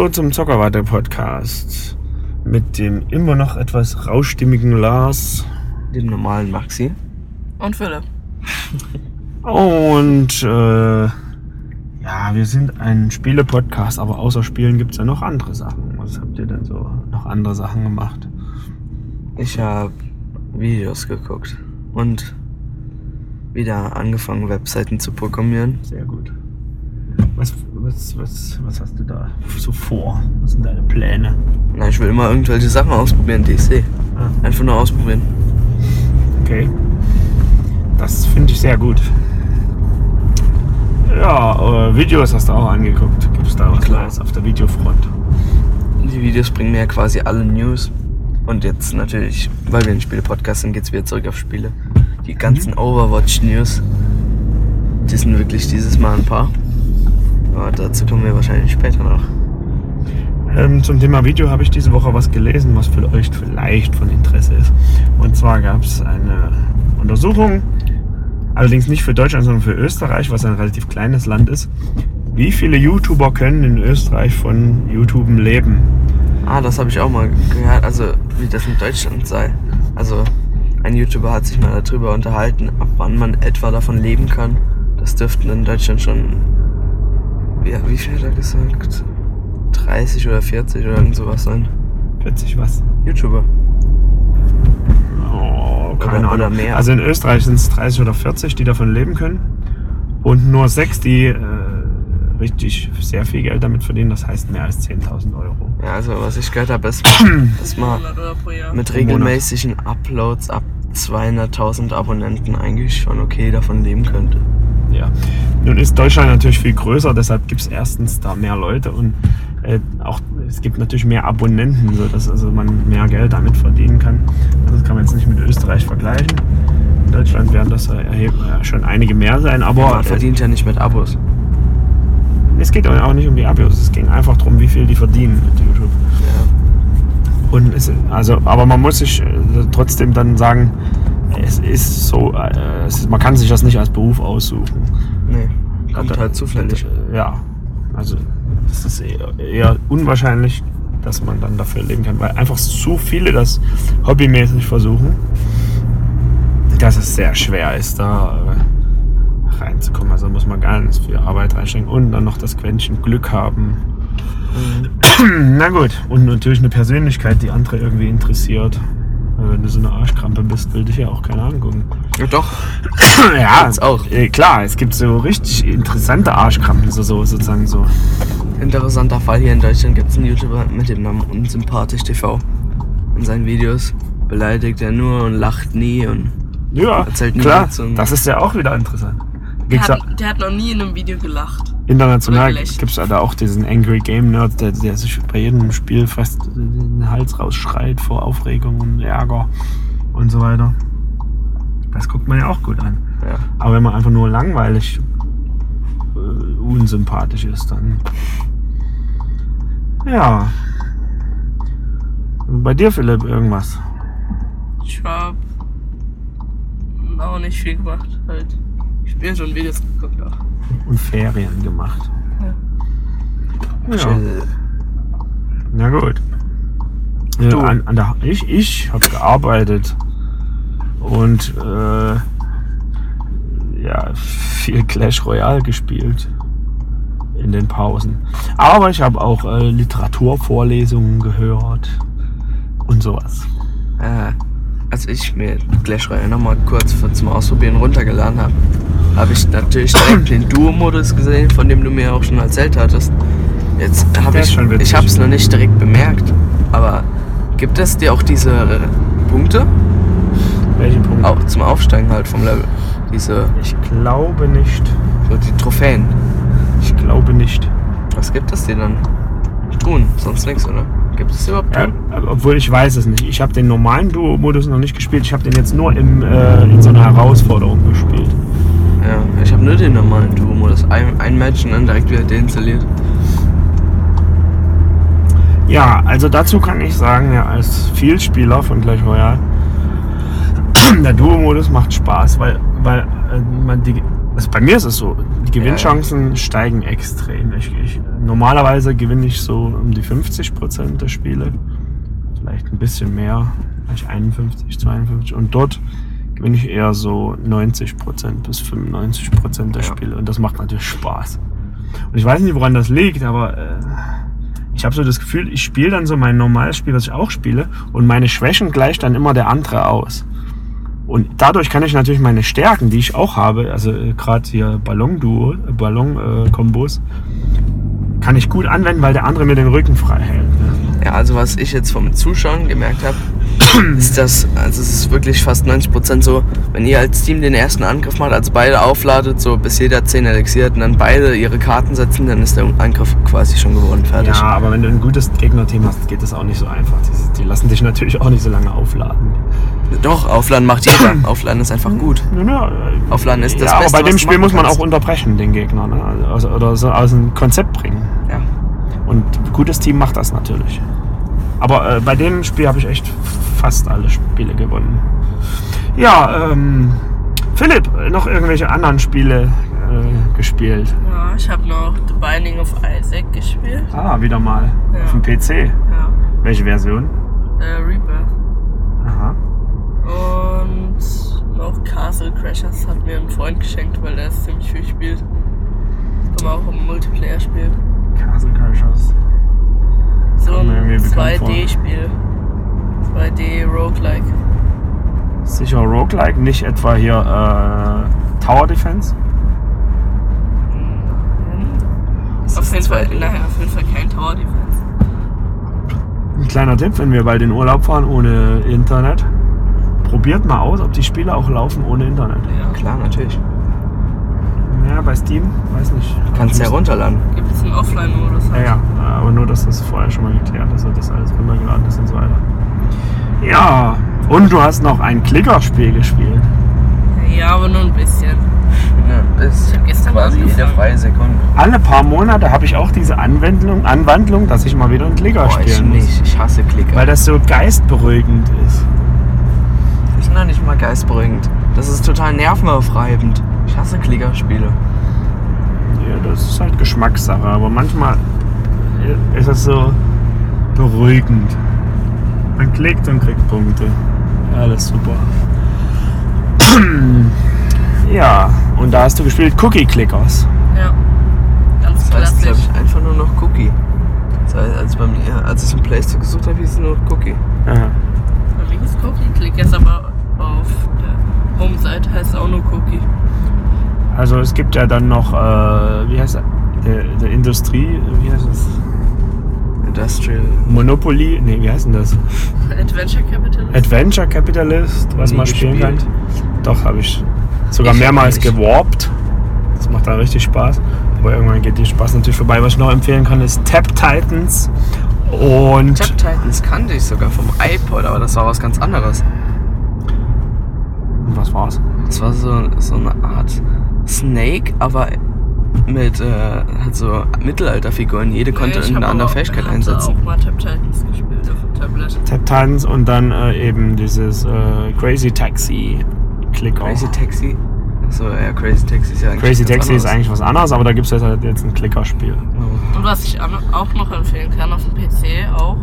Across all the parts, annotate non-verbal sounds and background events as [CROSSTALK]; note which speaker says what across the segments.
Speaker 1: Hallo zum Zockerwatte Podcast mit dem immer noch etwas rauschstimmigen Lars
Speaker 2: Dem normalen Maxi.
Speaker 3: Und Philipp.
Speaker 1: und äh, ja, wir sind ein Spiele-Podcast, aber außer Spielen gibt es ja noch andere Sachen. Was habt ihr denn so noch andere Sachen gemacht?
Speaker 2: Ich habe Videos geguckt und wieder angefangen, Webseiten zu programmieren.
Speaker 1: Sehr gut. Was, was, was, was hast du da so vor? Was sind deine Pläne?
Speaker 2: Na, ich will immer irgendwelche Sachen ausprobieren, die ich sehe.
Speaker 1: Ah,
Speaker 2: Einfach nur ausprobieren.
Speaker 1: okay. Das finde ich sehr gut. Ja, äh, Videos hast du auch angeguckt. Gibt es da was
Speaker 2: Klar.
Speaker 1: Neues auf der Videofront?
Speaker 2: Die Videos bringen mir ja quasi alle News. Und jetzt natürlich, weil wir ein Spiele-Podcast sind, geht's wieder zurück auf Spiele. Die ganzen Overwatch-News, die sind wirklich dieses Mal ein paar. Aber dazu kommen wir wahrscheinlich später noch.
Speaker 1: Ähm, zum Thema Video habe ich diese Woche was gelesen, was für euch vielleicht von Interesse ist. Und zwar gab es eine Untersuchung, allerdings nicht für Deutschland, sondern für Österreich, was ein relativ kleines Land ist. Wie viele YouTuber können in Österreich von YouTube leben?
Speaker 2: Ah, das habe ich auch mal gehört, also wie das in Deutschland sei. Also ein YouTuber hat sich mal darüber unterhalten, ab wann man etwa davon leben kann. Das dürften in Deutschland schon, ja, wie viel hat er gesagt? 30 oder 40 oder irgend sowas sein.
Speaker 1: 40 was?
Speaker 2: YouTuber.
Speaker 1: Oh, keine
Speaker 2: Oder- oder
Speaker 1: Ahnung.
Speaker 2: mehr.
Speaker 1: Also in Österreich sind es 30 oder 40, die davon leben können. Und nur sechs, die äh, richtig sehr viel Geld damit verdienen. Das heißt mehr als 10.000 Euro.
Speaker 2: Ja, also was ich gehört habe, ist, [CLEARS THROAT] dass man
Speaker 3: 100 Euro pro Jahr.
Speaker 2: mit regelmäßigen Uploads ab 200.000 Abonnenten eigentlich schon okay davon leben könnte.
Speaker 1: Ja. Nun ist Deutschland natürlich viel größer, deshalb gibt es erstens da mehr Leute und äh, auch es gibt natürlich mehr Abonnenten, sodass also man mehr Geld damit verdienen kann. Also Das kann man jetzt nicht mit Österreich vergleichen. In Deutschland werden das äh, schon einige mehr sein, aber
Speaker 2: Man verdient ja nicht mit Abos.
Speaker 1: es geht auch nicht um die Abos, es ging einfach darum, wie viel die verdienen mit YouTube.
Speaker 2: Ja.
Speaker 1: Und es, also, aber man muss sich äh, trotzdem dann sagen, es ist so, äh, es ist, man kann sich das nicht als Beruf aussuchen.
Speaker 2: Nee, kommt
Speaker 1: Da-
Speaker 2: halt zufällig.
Speaker 1: da- Ja, also es ist eher, eher unwahrscheinlich, dass man dann dafür leben kann, weil einfach zu viele das hobbymäßig versuchen, dass es sehr schwer ist, da äh, reinzukommen. Also muss man ganz viel Arbeit reinstecken und dann noch das Quäntchen Glück haben.
Speaker 2: Mhm. [CLEARS THROAT]
Speaker 1: Na gut, und natürlich eine Persönlichkeit, die andere irgendwie interessiert. Weil Wenn du so eine Arschkrampe bist, will dich ja auch keiner angucken.
Speaker 2: Ja, doch. [CLEARS THROAT]
Speaker 1: ja,
Speaker 2: Gibt's auch.
Speaker 1: Äh, klar, es gibt so richtig interessante Arschkrampen, so, so sozusagen so.
Speaker 2: Interessanter Fall hier in Deutschland gibt es einen YouTuber mit dem Namen Unsympathisch TV. In seinen Videos beleidigt er nur und lacht nie und
Speaker 1: Ja,
Speaker 2: Erzählt nie
Speaker 1: klar, das ist ja auch wieder interessant.
Speaker 3: Der hat, der hat noch nie in einem Video gelacht.
Speaker 1: International gibt es ja da auch diesen Angry Game Nerd, der, der sich bei jedem Spiel fast den Hals rausschreit vor Aufregung und Ärger und so weiter. Das guckt man ja auch gut an.
Speaker 2: ja.
Speaker 1: Aber wenn man einfach nur langweilig äh, unsympathisch ist, dann. Ja. Bei dir, Philipp, irgendwas?
Speaker 3: Ich hab auch nicht viel gemacht. Halt. Ich bin schon Videos geguckt auch.
Speaker 1: Und Ferien gemacht. Ja.
Speaker 2: Chill.
Speaker 1: Na gut. Ja,
Speaker 2: Du?
Speaker 1: an, an der, ich ich habe gearbeitet und äh, ja, viel Clash Royale gespielt in den Pausen. Aber ich habe auch äh, Literaturvorlesungen gehört und sowas.
Speaker 2: Äh, als ich mir Clash Royale nochmal kurz für zum Ausprobieren runtergeladen habe, habe ich natürlich direkt den Duo-Modus gesehen, von dem du mir auch schon erzählt hattest. Jetzt habe ich, ich habe es noch nicht direkt bemerkt, aber gibt es dir auch diese äh, Punkte?
Speaker 1: Welchen Punkt?
Speaker 2: Auch zum Aufsteigen halt vom Level. Diese,
Speaker 1: Ich glaube nicht.
Speaker 2: so die Trophäen.
Speaker 1: Ich glaube nicht.
Speaker 2: Was gibt es dir dann? Truhen, sonst nichts, oder? Gibt es überhaupt
Speaker 1: Ja,
Speaker 2: Truhen?
Speaker 1: obwohl ich weiß es nicht. Ich habe den normalen Duo-Modus noch nicht gespielt. Ich habe den jetzt nur im, äh, in so einer Herausforderung gespielt.
Speaker 2: Ja, ich habe nur den normalen Duo-Modus. Ein, ein Match und dann direkt wieder deinstalliert.
Speaker 1: Ja, also dazu kann ich sagen, ja, als Vielspieler von Clash Royale, [CLEARS THROAT] der Duo-Modus macht Spaß, weil, weil äh, man die, Also bei mir ist es so, die Gewinnchancen steigen extrem. Ich, ich, normalerweise gewinne ich so um die 50% der Spiele. Vielleicht ein bisschen mehr, vielleicht 51, 52. Und dort gewinne ich eher so 90% bis 95% der
Speaker 2: Ja.
Speaker 1: Spiele. Und das macht natürlich Spaß. Und ich weiß nicht, woran das liegt, aber äh, ich habe so das Gefühl, ich spiele dann so mein normales Spiel, was ich auch spiele, und meine Schwächen gleicht dann immer der andere aus. Und dadurch kann ich natürlich meine Stärken, die ich auch habe, also äh, gerade hier Ballon-Duo, äh, Ballon-Kombos, kann ich gut anwenden, weil der andere mir den Rücken frei hält. Ne?
Speaker 2: Ja, also was ich jetzt vom Zuschauen gemerkt habe, [CLEARS THROAT] ist, dass, also es ist wirklich fast 90% so, wenn ihr als Team den ersten Angriff macht, also beide aufladet, so bis jeder 10 Elixier hat und dann beide ihre Karten setzen, dann ist der Angriff quasi schon gewonnen, fertig.
Speaker 1: Ja, aber wenn du ein gutes Gegnerteam hast, geht das auch nicht so einfach. Die, die lassen dich natürlich auch nicht so lange aufladen.
Speaker 2: Doch, Aufladen macht jeder. [CLEARS THROAT] Aufladen ist einfach gut.
Speaker 1: Ja, ja,
Speaker 2: Aufladen ist das
Speaker 1: ja,
Speaker 2: Beste,
Speaker 1: aber bei dem Spiel muss man
Speaker 2: kannst.
Speaker 1: auch unterbrechen, den Gegner. Ne? Also, oder so aus dem Konzept bringen.
Speaker 2: Ja.
Speaker 1: Und ein gutes Team macht das natürlich. Aber äh, bei dem Spiel habe ich echt fast alle Spiele gewonnen. Ja, ähm, Philipp, noch irgendwelche anderen Spiele äh, gespielt?
Speaker 3: Ja, ich habe noch The Binding of Isaac gespielt.
Speaker 1: Ah, wieder mal.
Speaker 3: Ja.
Speaker 1: Auf dem PC.
Speaker 3: Ja.
Speaker 1: Welche Version?
Speaker 3: Äh, Rebirth.
Speaker 1: Aha.
Speaker 3: Und noch Castle Crashers hat mir ein Freund geschenkt, weil er es ziemlich viel spielt. Das kann man auch im Multiplayer spielen.
Speaker 1: Castle Crashers.
Speaker 3: So ein
Speaker 1: irgendwie bekannt vor.
Speaker 3: 2D-Spiel. 2D Roguelike.
Speaker 1: Sicher Roguelike, nicht etwa hier äh, Tower Defense.
Speaker 2: Das
Speaker 3: Auf jeden, Fall,
Speaker 2: 2D.
Speaker 3: naja, auf jeden Fall kein Tower Defense.
Speaker 1: Ein kleiner Tipp, wenn wir bald in Urlaub fahren ohne Internet, probiert mal aus, ob die Spiele auch laufen ohne Internet.
Speaker 3: Ja.
Speaker 2: Klar, natürlich.
Speaker 1: Ja, bei Steam, weiß nicht.
Speaker 2: Kannst du ja runterladen.
Speaker 3: Gibt es einen Offline-Modus?
Speaker 1: Ja, ja, aber nur, dass das vorher schon mal geklärt ist und das alles runtergeladen ist und so weiter. Ja, und du hast noch ein Klickerspiel gespielt.
Speaker 3: Ja, aber nur ein bisschen.
Speaker 2: Ja, bis
Speaker 3: Ich hab gestern
Speaker 2: quasi jede freie Sekunde.
Speaker 1: Alle paar Monate habe ich auch diese Anwendung, Anwandlung, dass ich mal wieder einen Klicker
Speaker 2: Boah, ich
Speaker 1: spielen muss.
Speaker 2: nicht. Ich hasse Klicker.
Speaker 1: Weil das so geistberuhigend ist.
Speaker 2: Noch nicht mal geistberuhigend. Das ist total nervenaufreibend. Ich hasse Klickerspiele.
Speaker 1: Ja, das ist halt Geschmackssache, aber manchmal ist es so beruhigend. Man klickt und kriegt Punkte. Alles super. [CLEARS THROAT] Ja, und da hast du gespielt Cookie Clickers.
Speaker 3: Ja. Ganz
Speaker 2: Das heißt, glaube
Speaker 3: klassisch.
Speaker 2: ich, einfach nur noch Cookie. Das heißt, als, bei mir, als ich im Play Store gesucht habe, hieß es nur Cookie.
Speaker 1: Ja.
Speaker 3: Bei mir ist Cookie Click jetzt aber auf der Home-Seite heißt es auch nur Cookie.
Speaker 1: Also es gibt ja dann noch, äh, wie heißt das? Der, der Industrie, wie heißt das?
Speaker 2: Industrial.
Speaker 1: Monopoly, nee, wie heißt denn das?
Speaker 3: Adventure Capitalist.
Speaker 1: Adventure Capitalist, was man spielen kann. Doch, habe ich sogar
Speaker 2: Ich
Speaker 1: mehrmals gewarpt. Das macht da richtig Spaß. Aber irgendwann geht die Spaß natürlich vorbei. Was ich noch empfehlen kann, ist Tap Titans. Und
Speaker 2: Tap Titans kannte ich sogar vom iPod, aber das war was ganz anderes.
Speaker 1: Was war's?
Speaker 2: Das war so, so eine Art Snake, aber mit äh, halt so Mittelalterfiguren. Jede konnte
Speaker 3: Nee, ich
Speaker 2: irgendeine andere Fähigkeit
Speaker 3: hatte
Speaker 2: einsetzen.
Speaker 3: auch mal Tap Titans gespielt auf dem Tablet.
Speaker 1: Tap Titans und dann äh, eben dieses äh, Crazy Taxi Clicker.
Speaker 2: Crazy Taxi. Achso, ja, Crazy Taxi ist ja eigentlich.
Speaker 1: Crazy Taxi ist
Speaker 2: anderes.
Speaker 1: eigentlich was anderes, aber da gibt es halt jetzt ein Klickerspiel.
Speaker 2: Oh.
Speaker 3: Und was ich auch noch empfehlen kann auf dem PC auch,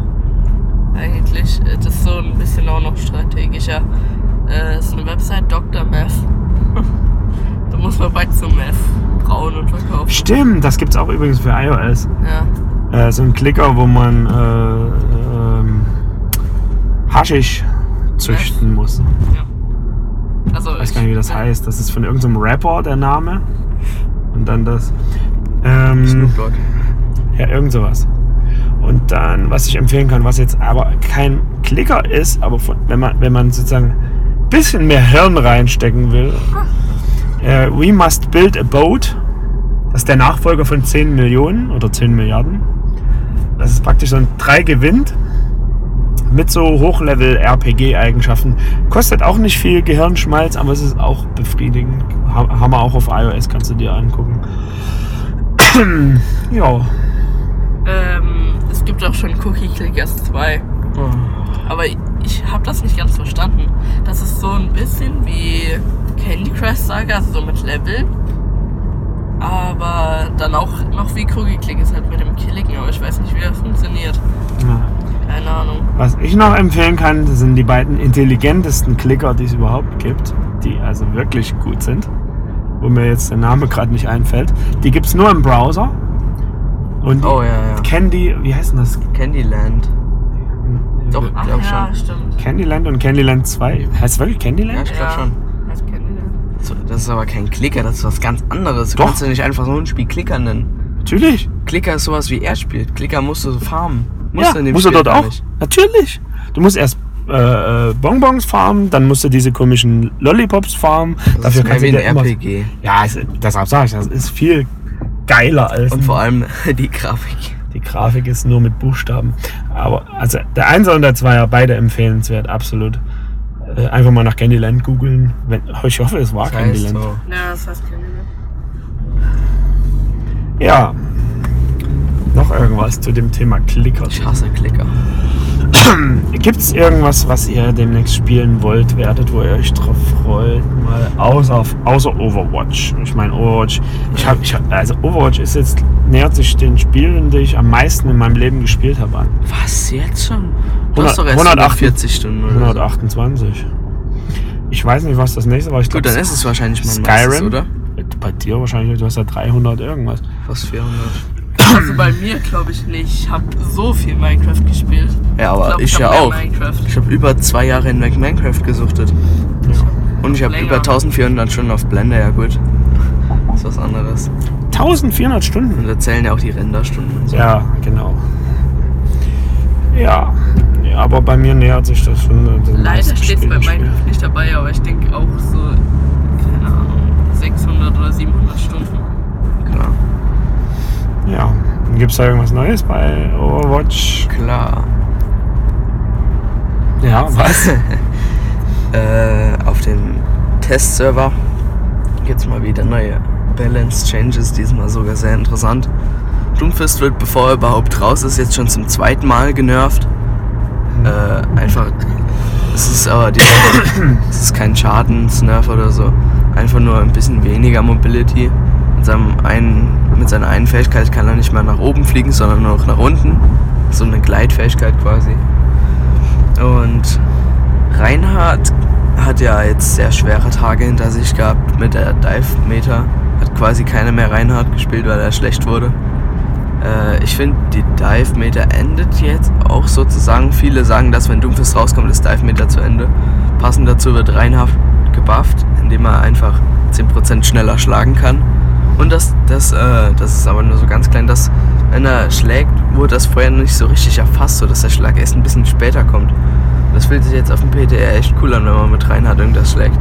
Speaker 3: eigentlich, äh, das ist so ein bisschen auch noch strategischer, äh, ist eine Website Dr. Meth. [LAUGHS] da muss man bald zum Meth brauen und verkaufen.
Speaker 1: Stimmt, das gibt es auch übrigens für iOS.
Speaker 3: Ja,
Speaker 1: Äh, so ein Klicker, wo man äh, ähm, Haschisch züchten muss.
Speaker 3: ja. Also
Speaker 1: Ich weiß gar nicht, wie das heißt. Das ist von irgendeinem Rapper der Name. Und dann das. Ähm,
Speaker 2: Snoop Dogg.
Speaker 1: ja, irgend sowas. Und dann, was ich empfehlen kann, was jetzt aber kein Klicker ist, aber von, wenn, man, wenn man sozusagen bisschen mehr Hirn reinstecken will, äh, We Must Build a Boat. Das ist der Nachfolger von 10 Millionen oder 10 Milliarden. Das ist praktisch so ein 3 gewinnt mit so Hochlevel-RPG-Eigenschaften. Kostet auch nicht viel Gehirnschmalz, aber es ist auch befriedigend. Ha- Haben wir auch auf iOS, kannst du dir angucken. [CLEARS THROAT] ja,
Speaker 3: ähm, es gibt auch schon Cookie Clickers 2.
Speaker 2: Oh.
Speaker 3: Aber ich habe das nicht ganz verstanden. Das ist so ein bisschen wie Candy Crush Saga, also so mit Level. Aber dann auch noch wie Kugelklick ist halt mit dem Klicken, aber ich weiß nicht, wie das funktioniert.
Speaker 1: Ja.
Speaker 3: Keine Ahnung.
Speaker 1: Was ich noch empfehlen kann, sind die beiden intelligentesten Klicker, die es überhaupt gibt, die also wirklich gut sind, wo mir jetzt der Name gerade nicht einfällt. Die gibt es nur im Browser. Und
Speaker 2: Oh ja, ja.
Speaker 1: Candy, wie heißt denn das?
Speaker 2: Candyland. Doch,
Speaker 3: Ach
Speaker 2: glaub
Speaker 3: ja,
Speaker 2: schon.
Speaker 3: stimmt.
Speaker 1: Candyland und Candyland 2. Heißt es wirklich
Speaker 2: Ja,
Speaker 1: Candyland?
Speaker 2: ich glaube schon.
Speaker 3: Das kennt ihr.
Speaker 2: So, das ist aber kein Klicker, das ist was ganz anderes. Du
Speaker 1: Doch.
Speaker 2: kannst ja nicht einfach so ein Spiel Klicker nennen.
Speaker 1: Natürlich.
Speaker 2: Klicker ist sowas wie er spielt. Klicker musst du so farmen. Musst
Speaker 1: ja,
Speaker 2: du in dem
Speaker 1: musst du
Speaker 2: Spiel
Speaker 1: dort
Speaker 2: gar
Speaker 1: auch?
Speaker 2: nicht.
Speaker 1: Natürlich. Du musst erst äh, äh, Bonbons farmen, dann musst du diese komischen Lollipops farmen.
Speaker 2: Das ist mehr
Speaker 1: kannst
Speaker 2: wie
Speaker 1: du
Speaker 2: ein
Speaker 1: dir immer-
Speaker 2: RPG.
Speaker 1: Ja, es, deshalb sage ich, das ist viel geiler als
Speaker 2: Und vor allem [LAUGHS] die Grafik.
Speaker 1: Die Grafik ist nur mit Buchstaben. Aber also der Einser und der Zweier, beide empfehlenswert, absolut. Äh, einfach mal nach Candyland googeln. Ich hoffe, es war
Speaker 2: Das heißt
Speaker 1: Candyland.
Speaker 2: so.
Speaker 3: Ja, das heißt Candyland.
Speaker 1: Ja. Noch irgendwas zu dem Thema Klicker.
Speaker 2: Ich hasse Klicker. [CLEARS THROAT]
Speaker 1: Gibt es irgendwas, was ihr demnächst spielen wollt, werdet, wo ihr euch drauf freut? Mal außer, außer Overwatch. Ich meine, Overwatch, ich habe, ich hab, also Overwatch ist jetzt, nähert sich den Spielen, die ich am meisten in meinem Leben gespielt habe, an.
Speaker 2: Was, jetzt schon? Du
Speaker 1: 100
Speaker 2: hast doch erst
Speaker 1: 108
Speaker 2: 140 Stunden oder so.
Speaker 1: 128. Ich weiß nicht, was das nächste war. Ich
Speaker 2: Gut,
Speaker 1: glaub,
Speaker 2: dann ist es wahrscheinlich mein
Speaker 1: Skyrim,
Speaker 2: meistes, oder?
Speaker 1: Bei dir wahrscheinlich, du hast ja 300 irgendwas.
Speaker 2: Fast 400.
Speaker 3: Also bei mir glaube ich nicht. Ich habe so viel Minecraft gespielt.
Speaker 2: Ja, aber
Speaker 3: glaub,
Speaker 2: ich,
Speaker 3: hab
Speaker 2: ja auch.
Speaker 3: Minecraft.
Speaker 2: Ich habe über zwei Jahre hinweg Minecraft gesuchtet. Und ich habe über 1400 Stunden auf Blender, ja gut. Das ist was anderes.
Speaker 1: 1400 Stunden.
Speaker 2: Und da zählen ja auch die Renderstunden und so.
Speaker 1: Ja, genau. Ja. ja, aber bei mir nähert sich das schon. äh,
Speaker 3: Leider steht es bei
Speaker 1: Spiel.
Speaker 3: Minecraft nicht dabei, aber ich denke auch so, keine Ahnung, 600 oder 700 Stunden.
Speaker 2: Klar.
Speaker 1: Ja. Gibt es da irgendwas Neues bei Overwatch?
Speaker 2: Klar.
Speaker 1: Ja, was? [LAUGHS]
Speaker 2: Äh, auf dem Testserver gibt es mal wieder neue Balance Changes, diesmal sogar sehr interessant. Doomfist wird, bevor er überhaupt raus ist, jetzt schon zum zweiten Mal genervt. Äh, einfach, es ist aber die, es ist kein Schadensnerf oder so, einfach nur ein bisschen weniger Mobility. Mit, seinem einen, mit seiner einen Fähigkeit kann er nicht mehr nach oben fliegen, sondern nur noch nach unten. So eine Gleitfähigkeit quasi. Und Reinhard hat ja jetzt sehr schwere Tage hinter sich gehabt mit der Dive-Meter. Hat quasi keiner mehr Reinhard gespielt, weil er schlecht wurde. Äh, ich finde, die Dive-Meter endet jetzt auch sozusagen. Viele sagen, dass wenn Doomfist rauskommt, ist Dive-Meter zu Ende. Passend dazu wird Reinhard gebufft, indem er einfach 10% schneller schlagen kann. Und das, das, äh, das ist aber nur so ganz klein, dass wenn er schlägt, wurde das vorher nicht so richtig erfasst, sodass der Schlag erst ein bisschen später kommt. Das fühlt sich jetzt auf dem PTR echt cool an, wenn man mit Reinhard irgendwas schlägt.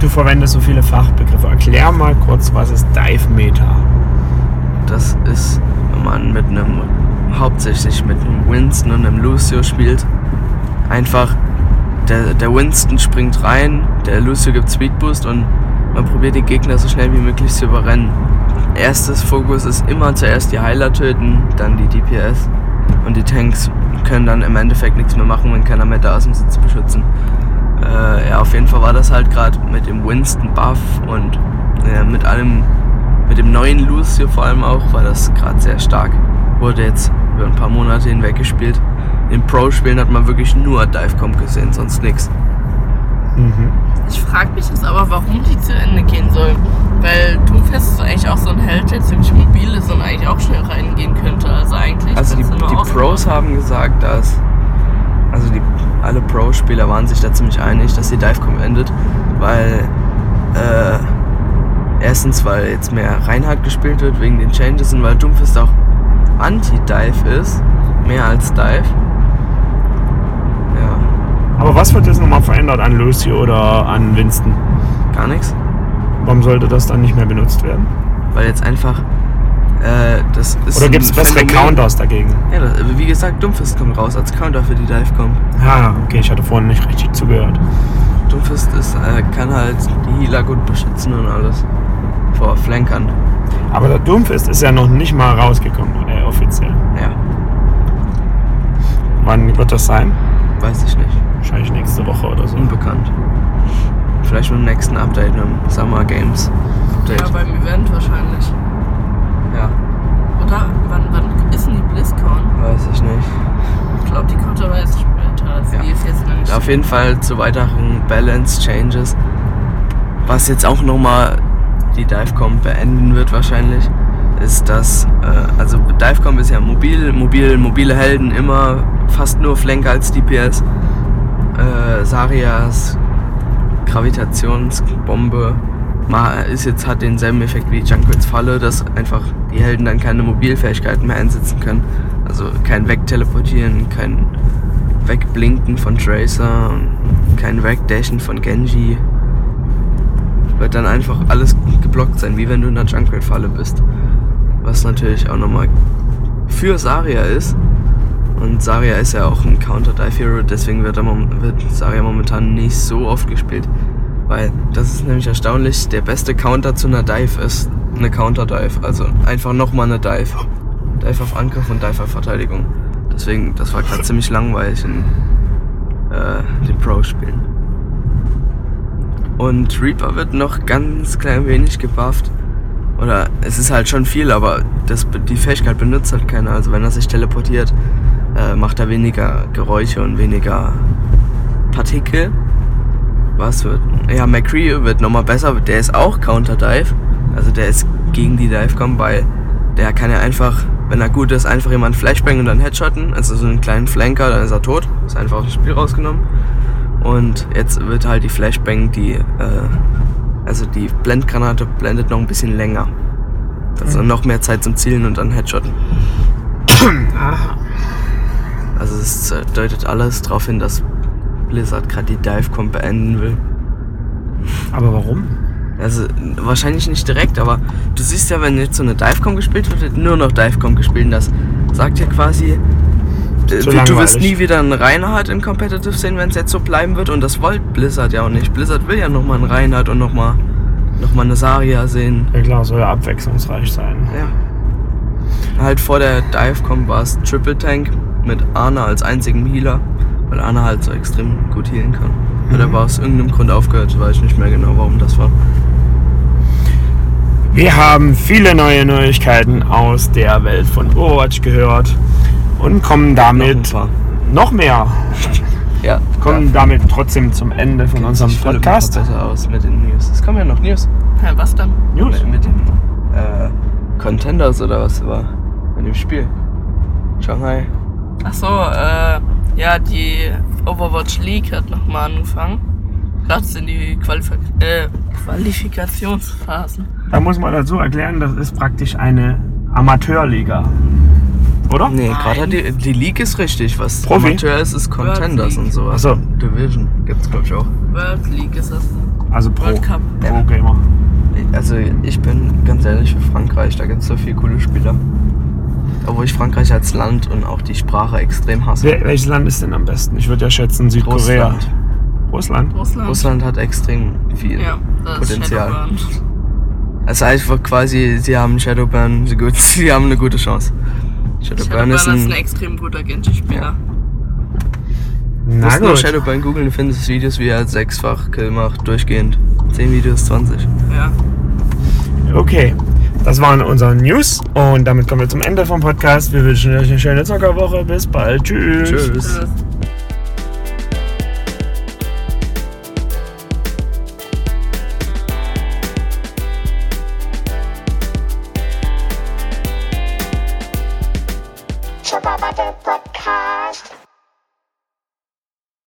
Speaker 1: Du verwendest so viele Fachbegriffe. Erklär mal kurz, was ist Dive Meter?
Speaker 2: Das ist, wenn man mit einem, hauptsächlich mit einem Winston und einem Lucio spielt. Einfach, der, der Winston springt rein, der Lucio gibt Speed Boost und man probiert die Gegner so schnell wie möglich zu überrennen. Erstes Fokus ist immer zuerst die Heiler töten, dann die DPS. Und die Tanks können dann im Endeffekt nichts mehr machen, wenn keiner mehr da ist, um sie zu beschützen. Äh, ja, auf jeden Fall war das halt gerade mit dem Winston Buff und äh, mit allem, mit dem neuen Lucio vor allem auch, war das gerade sehr stark. Wurde jetzt über ein paar Monate hinweg gespielt. In Pro-Spielen hat man wirklich nur Divecom gesehen, sonst nichts.
Speaker 1: Mhm.
Speaker 3: Ich frage mich jetzt aber, warum die zu Ende gehen soll. Weil Doomfest ist eigentlich auch so ein Held, der ziemlich mobil ist und eigentlich auch schnell reingehen könnte. Also eigentlich.
Speaker 2: Also die, die. Pros haben gesagt, dass also die alle Pro-Spieler waren sich da ziemlich einig, dass die Divecom endet, weil äh, erstens, weil jetzt mehr Reinhard gespielt wird wegen den Changes und weil Doomfist auch Anti-Dive ist, mehr als Dive. Ja,
Speaker 1: Aber was wird jetzt nochmal verändert an Lucy oder an Winston?
Speaker 2: gar nichts,
Speaker 1: Warum sollte das dann nicht mehr benutzt werden?
Speaker 2: weil jetzt einfach äh, das ist
Speaker 1: Oder gibt es bessere. Counters dagegen?
Speaker 2: Ja, das, wie gesagt, Doomfist kommt raus als Counter für die Divecom.
Speaker 1: Ah, okay, ich hatte vorhin nicht richtig zugehört.
Speaker 2: Doomfist ist, äh, kann halt die Healer gut beschützen und alles. Vor Flankern.
Speaker 1: Aber der Doomfist ist ja noch nicht mal rausgekommen, äh, offiziell.
Speaker 2: Ja,
Speaker 1: Wann wird das sein?
Speaker 2: weiß ich nicht.
Speaker 1: Wahrscheinlich nächste Woche oder so.
Speaker 2: Unbekannt. Vielleicht mit dem nächsten Update, mit dem Summer Games. Update.
Speaker 3: Ja, beim Event wahrscheinlich.
Speaker 2: Ja,
Speaker 3: Oder? Wann, wann ist denn die BlizzCon?
Speaker 2: weiß ich nicht.
Speaker 3: Ich glaube, die kommt aber erst später. Also
Speaker 2: Ja.
Speaker 3: die ist jetzt nicht.
Speaker 2: Auf jeden Fall zu weiteren Balance Changes. Was jetzt auch nochmal die Divecom beenden wird wahrscheinlich, ist, dass, äh, also Divecom ist ja mobil, mobil, mobile Helden immer fast nur Flanker als DPS. Äh, Sarias Gravitationsbombe ist jetzt, hat denselben Effekt wie Junkrits Falle, dass einfach die Helden dann keine Mobilfähigkeiten mehr einsetzen können. Also kein Wegteleportieren, kein Wegblinken von Tracer, kein Wegdashen von Genji. Wird dann einfach alles geblockt sein, wie wenn du in der Junkrat-Falle bist. Was natürlich auch nochmal für Saria ist. Und Saria ist ja auch ein Counter-Dive-Hero, deswegen wird, mom- wird Saria momentan nicht so oft gespielt. Weil das ist nämlich erstaunlich, der beste Counter zu einer Dive ist eine Counter-Dive. Also einfach nochmal eine Dive. Dive auf Angriff und Dive auf Verteidigung. Deswegen, das war gerade ziemlich langweilig in äh, den Pro-Spielen. Und Reaper wird noch ganz klein wenig gebufft. Oder es ist halt schon viel, aber das, die Fähigkeit benutzt halt keiner. Also wenn er sich teleportiert, äh, macht er weniger Geräusche und weniger Partikel. Was wird? Ja, McCree wird nochmal besser. Der ist auch Counter-Dive. Also der ist gegen die Dive-Com, weil der kann ja einfach, wenn er gut ist, einfach jemanden Flashbang und dann Headshotten. Also so einen kleinen Flanker, dann ist er tot. Ist einfach aus dem Spiel rausgenommen. Und jetzt wird halt die Flashbang, die, äh, also die Blendgranate blendet noch ein bisschen länger. Also noch mehr Zeit zum Zielen und dann Headshotten.
Speaker 1: Aha.
Speaker 2: Also es deutet alles darauf hin, dass Blizzard gerade die Divecom beenden will.
Speaker 1: Aber warum?
Speaker 2: Also wahrscheinlich nicht direkt, aber du siehst ja, wenn jetzt so eine Divecom gespielt wird, wird nur noch Divecom gespielt. Und das sagt ja quasi, äh,
Speaker 1: Zu
Speaker 2: du wirst nie wieder einen Reinhardt in Competitive sehen, wenn es jetzt so bleiben wird. Und das wollte Blizzard ja auch nicht. Blizzard will ja nochmal einen Reinhardt und nochmal noch mal eine Saria sehen.
Speaker 1: Ja klar, soll ja abwechslungsreich sein.
Speaker 2: Ja. Halt vor der Divecom war es Triple Tank mit Arna als einzigen Healer, weil Arna halt so extrem gut healen kann.
Speaker 1: Mhm.
Speaker 2: Oder war aus irgendeinem Grund aufgehört, weiß ich nicht mehr genau, warum das war.
Speaker 1: Wir haben viele neue Neuigkeiten aus der Welt von Overwatch gehört und kommen
Speaker 2: Noch
Speaker 1: damit
Speaker 2: paar.
Speaker 1: noch mehr. [LAUGHS]
Speaker 2: Ja,
Speaker 1: Kommen damit trotzdem zum Ende von unserem
Speaker 2: Sich Philipp
Speaker 1: Podcast.
Speaker 2: noch besser aus mit den News. Es kommen ja noch News.
Speaker 3: Hä, was dann?
Speaker 1: News.
Speaker 2: Mit, mit den äh, Contenders oder was war in dem Spiel. Shanghai.
Speaker 3: Ach so, äh, ja, die Overwatch League hat nochmal angefangen. Gerade sind die Qualif äh, Qualifikationsphasen.
Speaker 1: Da muss man dazu erklären, das ist praktisch eine Amateurliga. Oder?
Speaker 2: Nee, gerade die, die League ist richtig. Was
Speaker 1: Profi?
Speaker 2: Amateur ist, ist Contenders und sowas.
Speaker 1: Ach so.
Speaker 2: Division gibt's glaube ich auch.
Speaker 3: World League ist das.
Speaker 1: Also Pro.
Speaker 3: World Cup.
Speaker 1: Pro Gamer.
Speaker 2: Also ich bin ganz ehrlich für Frankreich, da gibt es so viele coole Spieler. Obwohl ich Frankreich als Land und auch die Sprache extrem hasse.
Speaker 1: Wer, welches Land ist denn am besten? Ich würde ja schätzen Südkorea.
Speaker 2: Russland.
Speaker 1: Russland?
Speaker 3: Russland.
Speaker 2: Russland hat extrem viel
Speaker 3: Ja, das
Speaker 2: Potenzial.
Speaker 3: ist.
Speaker 2: Also einfach quasi, sie haben Shadowburn, sie, [LAUGHS] gut, sie haben eine gute Chance. Shadowburn,
Speaker 3: Shadowrun
Speaker 2: ist ein...
Speaker 3: extrem guter Genji-Spieler.
Speaker 2: Du
Speaker 1: Na
Speaker 2: musst nur
Speaker 1: gut.
Speaker 2: Shadowburn googeln, du findest Videos, wie er sechsfach Kill macht, durchgehend. 10 Videos, 20.
Speaker 3: Ja.
Speaker 1: Okay. Das waren unsere News und damit kommen wir zum Ende vom Podcast. Wir wünschen euch eine schöne Zockerwoche. Bis bald. Tschüss.
Speaker 2: Tschüss.
Speaker 3: Tschüss.